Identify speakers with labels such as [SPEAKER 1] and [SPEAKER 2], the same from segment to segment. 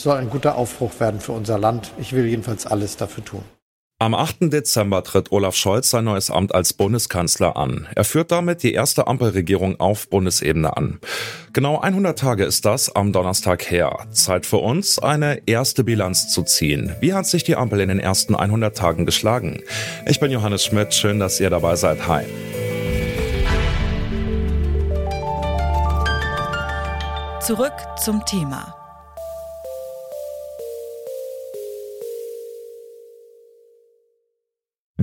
[SPEAKER 1] Es soll ein guter Aufbruch werden für unser Land. Ich will jedenfalls alles dafür tun.
[SPEAKER 2] Am 8. Dezember tritt Olaf Scholz sein neues Amt als Bundeskanzler an. Er führt damit die erste Ampelregierung auf Bundesebene an. Genau 100 Tage ist das am Donnerstag her. Zeit für uns, eine erste Bilanz zu ziehen. Wie hat sich die Ampel in den ersten 100 Tagen geschlagen? Ich bin Johannes Schmidt, schön, dass ihr dabei seid. Hi.
[SPEAKER 3] Zurück zum Thema.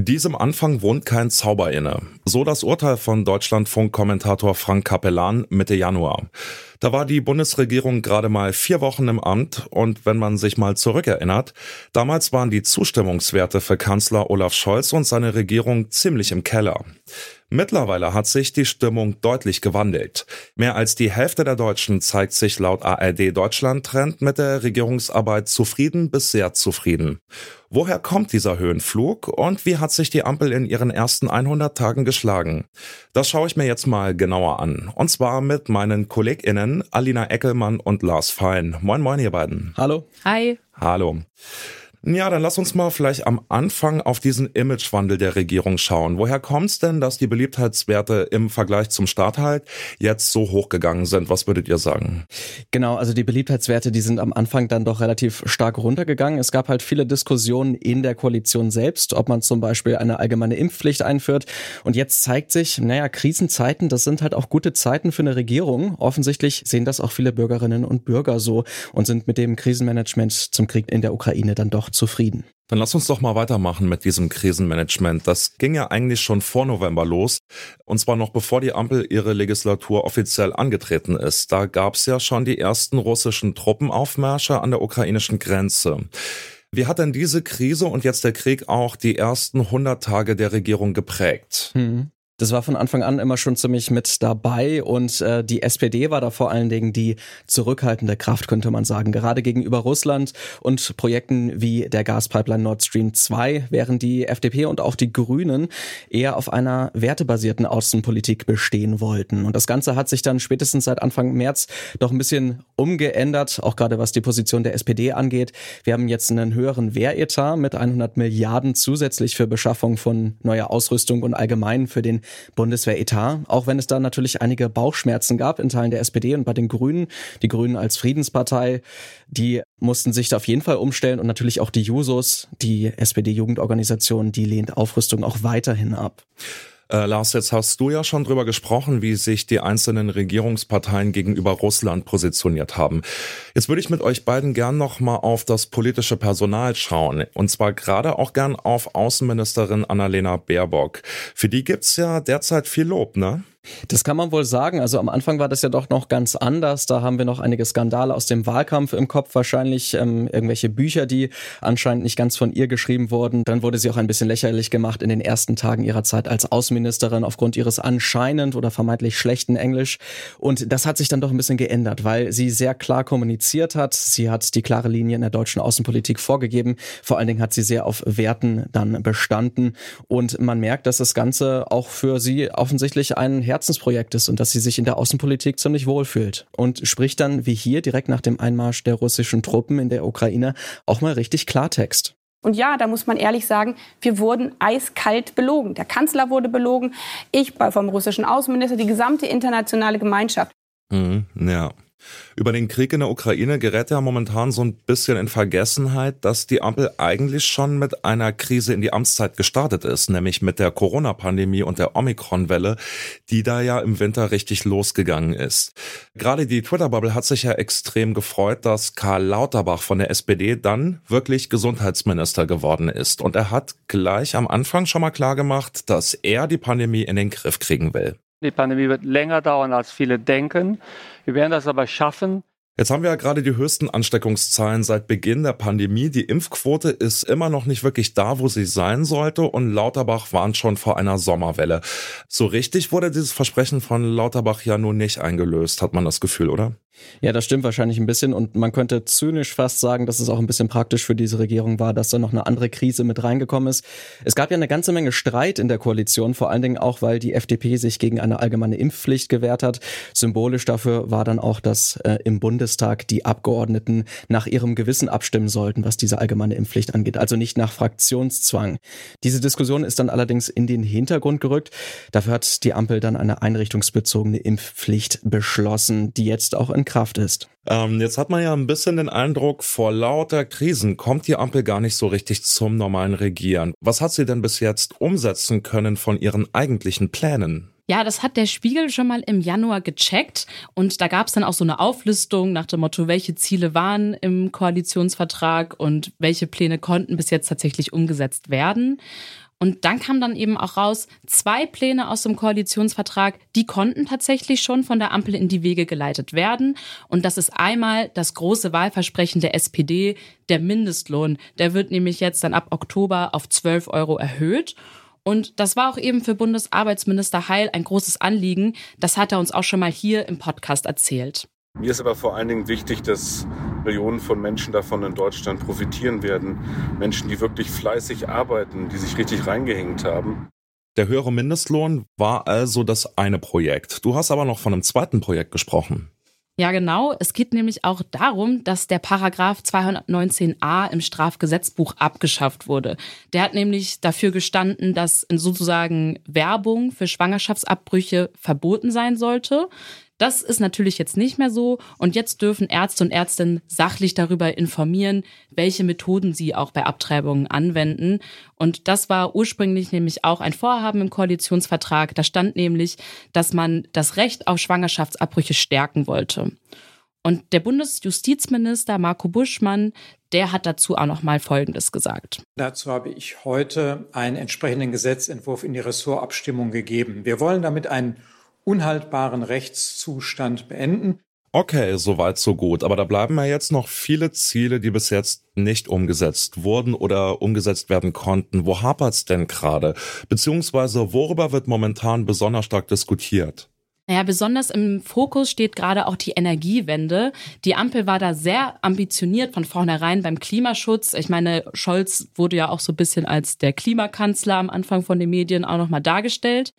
[SPEAKER 2] Diesem Anfang wohnt kein Zauber inne. So das Urteil von Deutschlandfunk-Kommentator Frank Capellan Mitte Januar. Da war die Bundesregierung gerade mal vier Wochen im Amt und wenn man sich mal zurückerinnert, damals waren die Zustimmungswerte für Kanzler Olaf Scholz und seine Regierung ziemlich im Keller. Mittlerweile hat sich die Stimmung deutlich gewandelt. Mehr als die Hälfte der Deutschen zeigt sich laut ARD Deutschland Trend mit der Regierungsarbeit zufrieden bis sehr zufrieden. Woher kommt dieser Höhenflug und wie hat sich die Ampel in ihren ersten 100 Tagen geschlagen? Das schaue ich mir jetzt mal genauer an. Und zwar mit meinen KollegInnen Alina Eckelmann und Lars Fein. Moin, moin, ihr beiden.
[SPEAKER 4] Hallo.
[SPEAKER 3] Hi.
[SPEAKER 2] Hallo. Ja, dann lass uns mal vielleicht am Anfang auf diesen Imagewandel der Regierung schauen. Woher kommt es denn, dass die Beliebtheitswerte im Vergleich zum Start halt jetzt so hochgegangen sind? Was würdet ihr sagen?
[SPEAKER 4] Genau, also die Beliebtheitswerte, die sind am Anfang dann doch relativ stark runtergegangen. Es gab halt viele Diskussionen in der Koalition selbst, ob man zum Beispiel eine allgemeine Impfpflicht einführt. Und jetzt zeigt sich, naja, Krisenzeiten, das sind halt auch gute Zeiten für eine Regierung. Offensichtlich sehen das auch viele Bürgerinnen und Bürger so und sind mit dem Krisenmanagement zum Krieg in der Ukraine dann doch zufrieden.
[SPEAKER 2] Dann lass uns doch mal weitermachen mit diesem Krisenmanagement. Das ging ja eigentlich schon vor November los. Und zwar noch bevor die Ampel ihre Legislatur offiziell angetreten ist. Da gab es ja schon die ersten russischen Truppenaufmärsche an der ukrainischen Grenze. Wie hat denn diese Krise und jetzt der Krieg auch die ersten 100 Tage der Regierung geprägt?
[SPEAKER 4] Hm. Das war von Anfang an immer schon ziemlich mit dabei und äh, die SPD war da vor allen Dingen die zurückhaltende Kraft, könnte man sagen. Gerade gegenüber Russland und Projekten wie der Gaspipeline Nord Stream 2, während die FDP und auch die Grünen eher auf einer wertebasierten Außenpolitik bestehen wollten. Und das Ganze hat sich dann spätestens seit Anfang März doch ein bisschen umgeändert, auch gerade was die Position der SPD angeht. Wir haben jetzt einen höheren Wehretat mit 100 Milliarden zusätzlich für Beschaffung von neuer Ausrüstung und allgemein für den Bundeswehretat, auch wenn es da natürlich einige Bauchschmerzen gab in Teilen der SPD und bei den Grünen. Die Grünen als Friedenspartei, die mussten sich da auf jeden Fall umstellen und natürlich auch die Jusos, die SPD-Jugendorganisation, die lehnt Aufrüstung auch weiterhin ab.
[SPEAKER 2] Äh, Lars, jetzt hast du ja schon drüber gesprochen, wie sich die einzelnen Regierungsparteien gegenüber Russland positioniert haben. Jetzt würde ich mit euch beiden gern noch mal auf das politische Personal schauen. Und zwar gerade auch gern auf Außenministerin Annalena Baerbock. Für die gibt's ja derzeit viel Lob, ne?
[SPEAKER 4] Das kann man wohl sagen. Also am Anfang war das ja doch noch ganz anders. Da haben wir noch einige Skandale aus dem Wahlkampf im Kopf, wahrscheinlich ähm, irgendwelche Bücher, die anscheinend nicht ganz von ihr geschrieben wurden. Dann wurde sie auch ein bisschen lächerlich gemacht in den ersten Tagen ihrer Zeit als Außenministerin aufgrund ihres anscheinend oder vermeintlich schlechten Englisch. Und das hat sich dann doch ein bisschen geändert, weil sie sehr klar kommuniziert hat. Sie hat die klare Linie in der deutschen Außenpolitik vorgegeben. Vor allen Dingen hat sie sehr auf Werten dann bestanden. Und man merkt, dass das Ganze auch für sie offensichtlich ein Herz Herzensprojekt ist und dass sie sich in der Außenpolitik ziemlich wohlfühlt. Und spricht dann, wie hier direkt nach dem Einmarsch der russischen Truppen in der Ukraine, auch mal richtig Klartext.
[SPEAKER 5] Und ja, da muss man ehrlich sagen, wir wurden eiskalt belogen. Der Kanzler wurde belogen, ich vom russischen Außenminister, die gesamte internationale Gemeinschaft.
[SPEAKER 2] Mhm, ja. Über den Krieg in der Ukraine gerät ja momentan so ein bisschen in Vergessenheit, dass die Ampel eigentlich schon mit einer Krise in die Amtszeit gestartet ist, nämlich mit der Corona-Pandemie und der Omikron-Welle, die da ja im Winter richtig losgegangen ist. Gerade die Twitter-Bubble hat sich ja extrem gefreut, dass Karl Lauterbach von der SPD dann wirklich Gesundheitsminister geworden ist. Und er hat gleich am Anfang schon mal klargemacht, dass er die Pandemie in den Griff kriegen will.
[SPEAKER 6] Die Pandemie wird länger dauern, als viele denken. Wir werden das aber schaffen.
[SPEAKER 2] Jetzt haben wir ja gerade die höchsten Ansteckungszahlen seit Beginn der Pandemie. Die Impfquote ist immer noch nicht wirklich da, wo sie sein sollte und Lauterbach warnt schon vor einer Sommerwelle. So richtig wurde dieses Versprechen von Lauterbach ja nun nicht eingelöst, hat man das Gefühl, oder?
[SPEAKER 4] Ja, das stimmt wahrscheinlich ein bisschen und man könnte zynisch fast sagen, dass es auch ein bisschen praktisch für diese Regierung war, dass da noch eine andere Krise mit reingekommen ist. Es gab ja eine ganze Menge Streit in der Koalition, vor allen Dingen auch, weil die FDP sich gegen eine allgemeine Impfpflicht gewehrt hat. Symbolisch dafür war dann auch, dass äh, im Bundestag die Abgeordneten nach ihrem Gewissen abstimmen sollten, was diese allgemeine Impfpflicht angeht, also nicht nach Fraktionszwang. Diese Diskussion ist dann allerdings in den Hintergrund gerückt. Dafür hat die Ampel dann eine einrichtungsbezogene Impfpflicht beschlossen, die jetzt auch in Kraft ist.
[SPEAKER 2] Ähm, jetzt hat man ja ein bisschen den Eindruck, vor lauter Krisen kommt die Ampel gar nicht so richtig zum normalen Regieren. Was hat sie denn bis jetzt umsetzen können von ihren eigentlichen Plänen?
[SPEAKER 7] Ja, das hat der Spiegel schon mal im Januar gecheckt und da gab es dann auch so eine Auflistung nach dem Motto, welche Ziele waren im Koalitionsvertrag und welche Pläne konnten bis jetzt tatsächlich umgesetzt werden. Und dann kam dann eben auch raus, zwei Pläne aus dem Koalitionsvertrag, die konnten tatsächlich schon von der Ampel in die Wege geleitet werden. Und das ist einmal das große Wahlversprechen der SPD, der Mindestlohn. Der wird nämlich jetzt dann ab Oktober auf 12 Euro erhöht. Und das war auch eben für Bundesarbeitsminister Heil ein großes Anliegen. Das hat er uns auch schon mal hier im Podcast erzählt.
[SPEAKER 8] Mir ist aber vor allen Dingen wichtig, dass Millionen von Menschen davon in Deutschland profitieren werden. Menschen, die wirklich fleißig arbeiten, die sich richtig reingehängt haben.
[SPEAKER 2] Der höhere Mindestlohn war also das eine Projekt. Du hast aber noch von einem zweiten Projekt gesprochen.
[SPEAKER 7] Ja, genau. Es geht nämlich auch darum, dass der Paragraph 219a im Strafgesetzbuch abgeschafft wurde. Der hat nämlich dafür gestanden, dass sozusagen Werbung für Schwangerschaftsabbrüche verboten sein sollte. Das ist natürlich jetzt nicht mehr so und jetzt dürfen Ärzte und Ärztinnen sachlich darüber informieren, welche Methoden sie auch bei Abtreibungen anwenden. Und das war ursprünglich nämlich auch ein Vorhaben im Koalitionsvertrag. Da stand nämlich, dass man das Recht auf Schwangerschaftsabbrüche stärken wollte. Und der Bundesjustizminister Marco Buschmann, der hat dazu auch noch mal Folgendes gesagt.
[SPEAKER 9] Dazu habe ich heute einen entsprechenden Gesetzentwurf in die Ressortabstimmung gegeben. Wir wollen damit einen unhaltbaren Rechtszustand beenden.
[SPEAKER 2] Okay, soweit so gut. Aber da bleiben ja jetzt noch viele Ziele, die bis jetzt nicht umgesetzt wurden oder umgesetzt werden konnten. Wo hapert's denn gerade? Beziehungsweise worüber wird momentan besonders stark diskutiert?
[SPEAKER 7] Naja, besonders im Fokus steht gerade auch die Energiewende. Die Ampel war da sehr ambitioniert von vornherein beim Klimaschutz. Ich meine, Scholz wurde ja auch so ein bisschen als der Klimakanzler am Anfang von den Medien auch nochmal dargestellt.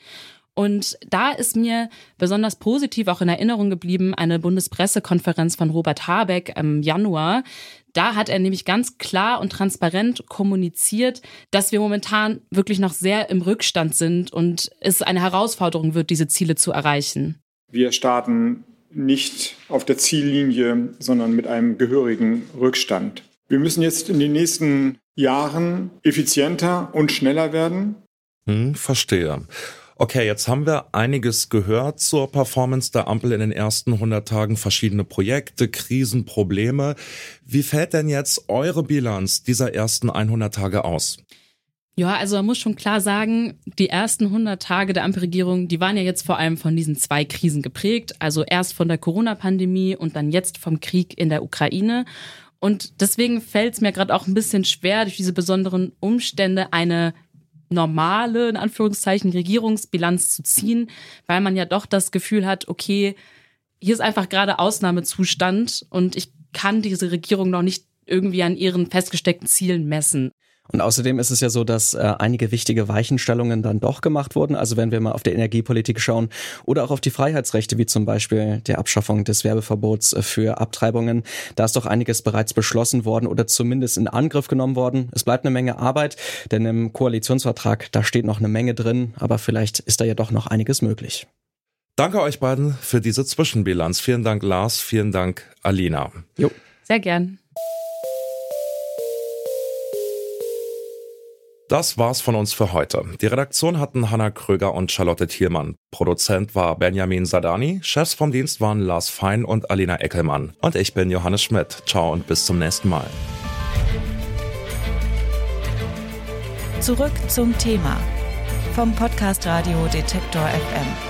[SPEAKER 7] Und da ist mir besonders positiv auch in Erinnerung geblieben eine Bundespressekonferenz von Robert Habeck im Januar. Da hat er nämlich ganz klar und transparent kommuniziert, dass wir momentan wirklich noch sehr im Rückstand sind und es eine Herausforderung wird, diese Ziele zu erreichen.
[SPEAKER 10] Wir starten nicht auf der Ziellinie, sondern mit einem gehörigen Rückstand. Wir müssen jetzt in den nächsten Jahren effizienter und schneller werden.
[SPEAKER 2] Hm, verstehe. Okay, jetzt haben wir einiges gehört zur Performance der Ampel in den ersten 100 Tagen, verschiedene Projekte, Krisen, Probleme. Wie fällt denn jetzt eure Bilanz dieser ersten 100 Tage aus?
[SPEAKER 7] Ja, also man muss schon klar sagen, die ersten 100 Tage der Ampelregierung, die waren ja jetzt vor allem von diesen zwei Krisen geprägt. Also erst von der Corona-Pandemie und dann jetzt vom Krieg in der Ukraine. Und deswegen fällt es mir gerade auch ein bisschen schwer, durch diese besonderen Umstände eine normale, in Anführungszeichen, Regierungsbilanz zu ziehen, weil man ja doch das Gefühl hat, okay, hier ist einfach gerade Ausnahmezustand und ich kann diese Regierung noch nicht irgendwie an ihren festgesteckten Zielen messen.
[SPEAKER 4] Und außerdem ist es ja so, dass äh, einige wichtige Weichenstellungen dann doch gemacht wurden. Also wenn wir mal auf die Energiepolitik schauen oder auch auf die Freiheitsrechte, wie zum Beispiel der Abschaffung des Werbeverbots für Abtreibungen, da ist doch einiges bereits beschlossen worden oder zumindest in Angriff genommen worden. Es bleibt eine Menge Arbeit, denn im Koalitionsvertrag, da steht noch eine Menge drin, aber vielleicht ist da ja doch noch einiges möglich.
[SPEAKER 2] Danke euch beiden für diese Zwischenbilanz. Vielen Dank, Lars. Vielen Dank, Alina.
[SPEAKER 7] Jo. Sehr gern.
[SPEAKER 2] Das war's von uns für heute. Die Redaktion hatten Hanna Kröger und Charlotte Thielmann. Produzent war Benjamin Sadani. Chefs vom Dienst waren Lars Fein und Alina Eckelmann. Und ich bin Johannes Schmidt. Ciao und bis zum nächsten Mal.
[SPEAKER 3] Zurück zum Thema vom Podcast Radio Detektor FM.